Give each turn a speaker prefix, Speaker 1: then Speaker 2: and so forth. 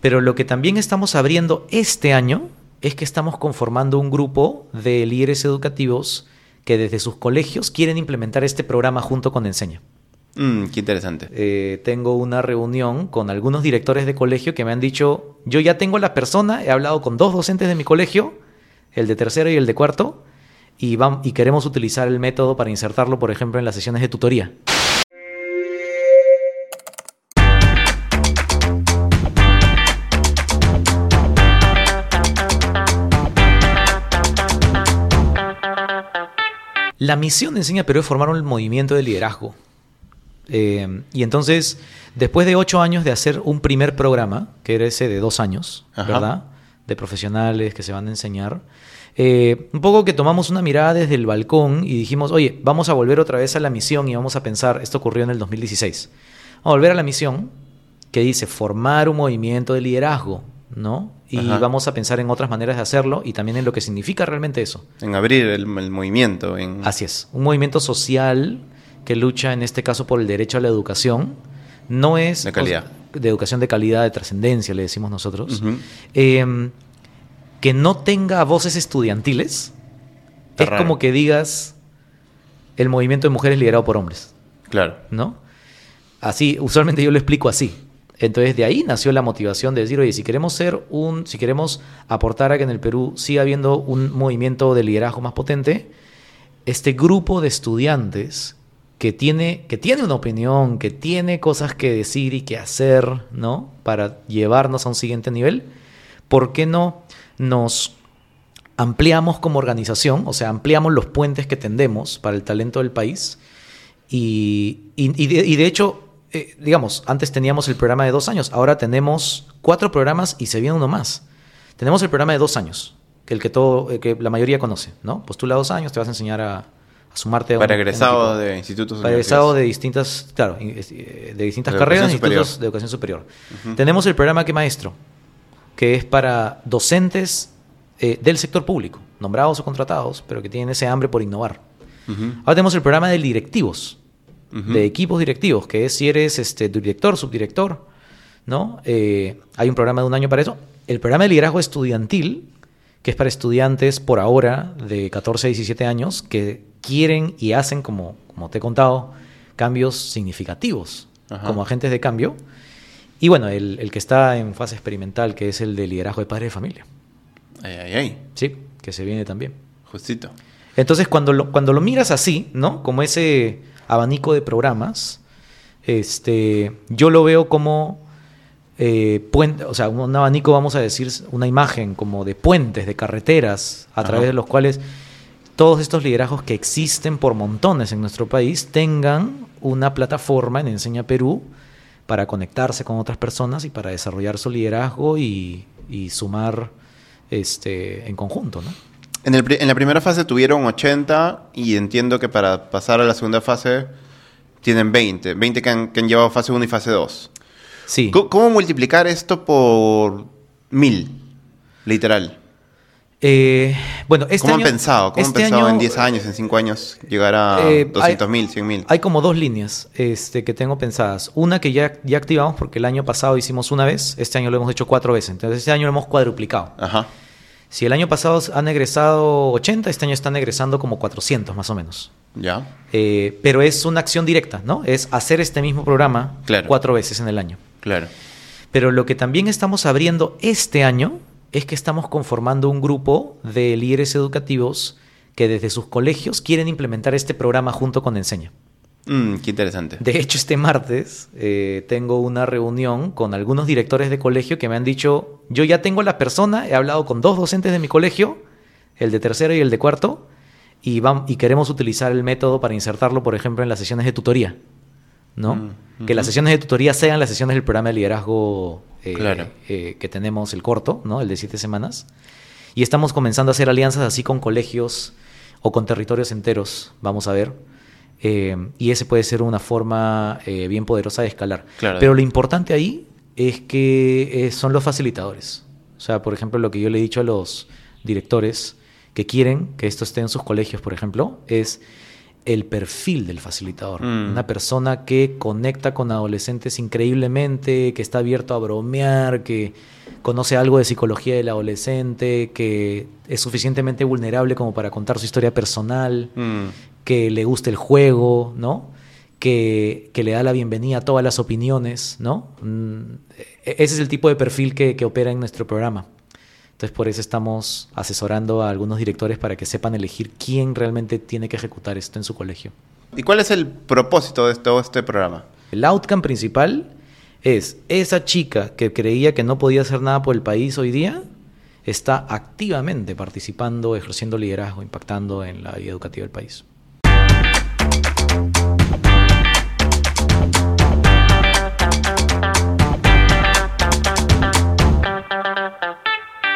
Speaker 1: Pero lo que también estamos abriendo este año es que estamos conformando un grupo de líderes educativos que desde sus colegios quieren implementar este programa junto con Enseña.
Speaker 2: Mm, qué interesante.
Speaker 1: Eh, tengo una reunión con algunos directores de colegio que me han dicho, yo ya tengo la persona, he hablado con dos docentes de mi colegio, el de tercero y el de cuarto, y, vam- y queremos utilizar el método para insertarlo, por ejemplo, en las sesiones de tutoría. La misión de Enseña Perú es formar un movimiento de liderazgo. Eh, y entonces, después de ocho años de hacer un primer programa, que era ese de dos años,
Speaker 2: Ajá.
Speaker 1: ¿verdad? De profesionales que se van a enseñar, eh, un poco que tomamos una mirada desde el balcón y dijimos, oye, vamos a volver otra vez a la misión y vamos a pensar, esto ocurrió en el 2016, vamos a volver a la misión que dice formar un movimiento de liderazgo, ¿no? Y
Speaker 2: Ajá.
Speaker 1: vamos a pensar en otras maneras de hacerlo y también en lo que significa realmente eso.
Speaker 2: En abrir el, el movimiento. En...
Speaker 1: Así es, un movimiento social que lucha en este caso por el derecho a la educación. No es...
Speaker 2: De calidad.
Speaker 1: o de educación de calidad, de trascendencia, le decimos nosotros. Eh, que no tenga voces estudiantiles.
Speaker 2: Está
Speaker 1: es
Speaker 2: raro.
Speaker 1: como que digas el movimiento de mujeres liderado por hombres,
Speaker 2: Claro.
Speaker 1: ¿no? Así, usualmente yo lo explico así. Entonces de ahí nació la motivación de decir, oye, si queremos ser un, si queremos aportar a que en el Perú siga habiendo un movimiento de liderazgo más potente, este grupo de estudiantes que tiene, que tiene una opinión, que tiene cosas que decir y que hacer, ¿no? Para llevarnos a un siguiente nivel, ¿por qué no nos ampliamos como organización? O sea, ampliamos los puentes que tendemos para el talento del país. Y, y- de hecho, eh, digamos, antes teníamos el programa de dos años, ahora tenemos cuatro programas y se viene uno más. Tenemos el programa de dos años, que el que todo, eh, que la mayoría conoce, ¿no? Postula dos años, te vas a enseñar a, a sumarte a un-
Speaker 2: Para
Speaker 1: un equipo.
Speaker 2: de institutos
Speaker 1: Para egresados de distintas, claro, eh, de distintas
Speaker 2: De
Speaker 1: carreras, institutos de educación superior. Tenemos el programa que maestro, que es para docentes eh, del sector público, nombrados o contratados, pero que tienen ese hambre por innovar. Ahora tenemos el programa de directivos, De equipos directivos, que es si eres este, director, subdirector, ¿no? Eh, hay un programa de un año para eso. El programa de liderazgo estudiantil, que es para estudiantes por ahora de 14 a 17 años que quieren y hacen, como, como te he contado, cambios significativos
Speaker 2: Ajá.
Speaker 1: como agentes de cambio. Y bueno, el, el que está en fase experimental, que es el de liderazgo de padre de familia,
Speaker 2: Ay, ay, ay.
Speaker 1: ¿sí? Que se viene también.
Speaker 2: Justito.
Speaker 1: Entonces, cuando lo, cuando lo miras así, ¿no? Como ese abanico de programas, este, yo lo veo como eh, puente, o sea, un abanico, vamos a decir, una imagen como de puentes, de carreteras, a
Speaker 2: Ajá.
Speaker 1: través de los cuales todos estos liderazgos que existen por montones en nuestro país tengan una plataforma en Enseña Perú para conectarse con otras personas y para desarrollar su liderazgo y, y sumar este, en conjunto, ¿no?
Speaker 2: En, el en la primera fase tuvieron 80 y entiendo que para pasar a la segunda fase tienen 20. 20 que han, que han llevado fase 1 y fase 2.
Speaker 1: Sí.
Speaker 2: ¿Cómo, cómo multiplicar esto por mil? Literal.
Speaker 1: Eh, bueno, este
Speaker 2: ¿Cómo
Speaker 1: año-
Speaker 2: han pensado? ¿Cómo
Speaker 1: este
Speaker 2: han pensado
Speaker 1: año,
Speaker 2: en 10 años, en 5 años, llegar a
Speaker 1: Eh,
Speaker 2: 200 mil, 100 mil?
Speaker 1: Hay como dos líneas este, que tengo pensadas. Una que ya, ya activamos porque el año pasado hicimos una vez, este año lo hemos hecho cuatro veces. Entonces este año lo hemos cuadruplicado.
Speaker 2: Ajá.
Speaker 1: Si el año pasado han egresado 80, este año están egresando como 400 más o menos.
Speaker 2: Ya.
Speaker 1: Eh, pero es una acción directa, ¿no? Es hacer este mismo programa
Speaker 2: Claro.
Speaker 1: cuatro veces en el año.
Speaker 2: Claro.
Speaker 1: Pero lo que también estamos abriendo este año es que estamos conformando un grupo de líderes educativos que desde sus colegios quieren implementar este programa junto con Enseña.
Speaker 2: Mm, qué interesante.
Speaker 1: De hecho, este martes eh, tengo una reunión con algunos directores de colegio que me han dicho, yo ya tengo la persona, he hablado con dos docentes de mi colegio, el de tercero y el de cuarto, y, queremos utilizar el método para insertarlo, por ejemplo, en las sesiones de tutoría. ¿no?
Speaker 2: Mm,
Speaker 1: Que las sesiones de tutoría sean las sesiones del programa de liderazgo eh,
Speaker 2: Claro.
Speaker 1: eh, que tenemos, el corto, ¿no? el de siete semanas. Y estamos comenzando a hacer alianzas así con colegios o con territorios enteros, vamos a ver. Eh, y ese puede ser una forma eh, bien poderosa de escalar.
Speaker 2: Claro.
Speaker 1: Pero lo importante ahí es que eh, son los facilitadores. O sea, por ejemplo, lo que yo le he dicho a los directores que quieren que esto esté en sus colegios, por ejemplo, es el perfil del facilitador.
Speaker 2: Mm.
Speaker 1: Una persona que conecta con adolescentes increíblemente, que está abierto a bromear, que conoce algo de psicología del adolescente, que es suficientemente vulnerable como para contar su historia personal,
Speaker 2: Mm.
Speaker 1: Que le gusta el juego, ¿no? Que, que le da la bienvenida a todas las opiniones, ¿no? Mm, e- Ese es el tipo de perfil que, que opera en nuestro programa. Entonces por eso estamos asesorando a algunos directores para que sepan elegir quién realmente tiene que ejecutar esto en su colegio.
Speaker 2: ¿Y cuál es el propósito de todo este programa?
Speaker 1: El outcome principal es esa chica que creía que no podía hacer nada por el país hoy día, está activamente participando, ejerciendo liderazgo, impactando en la vida educativa del país. Thank you.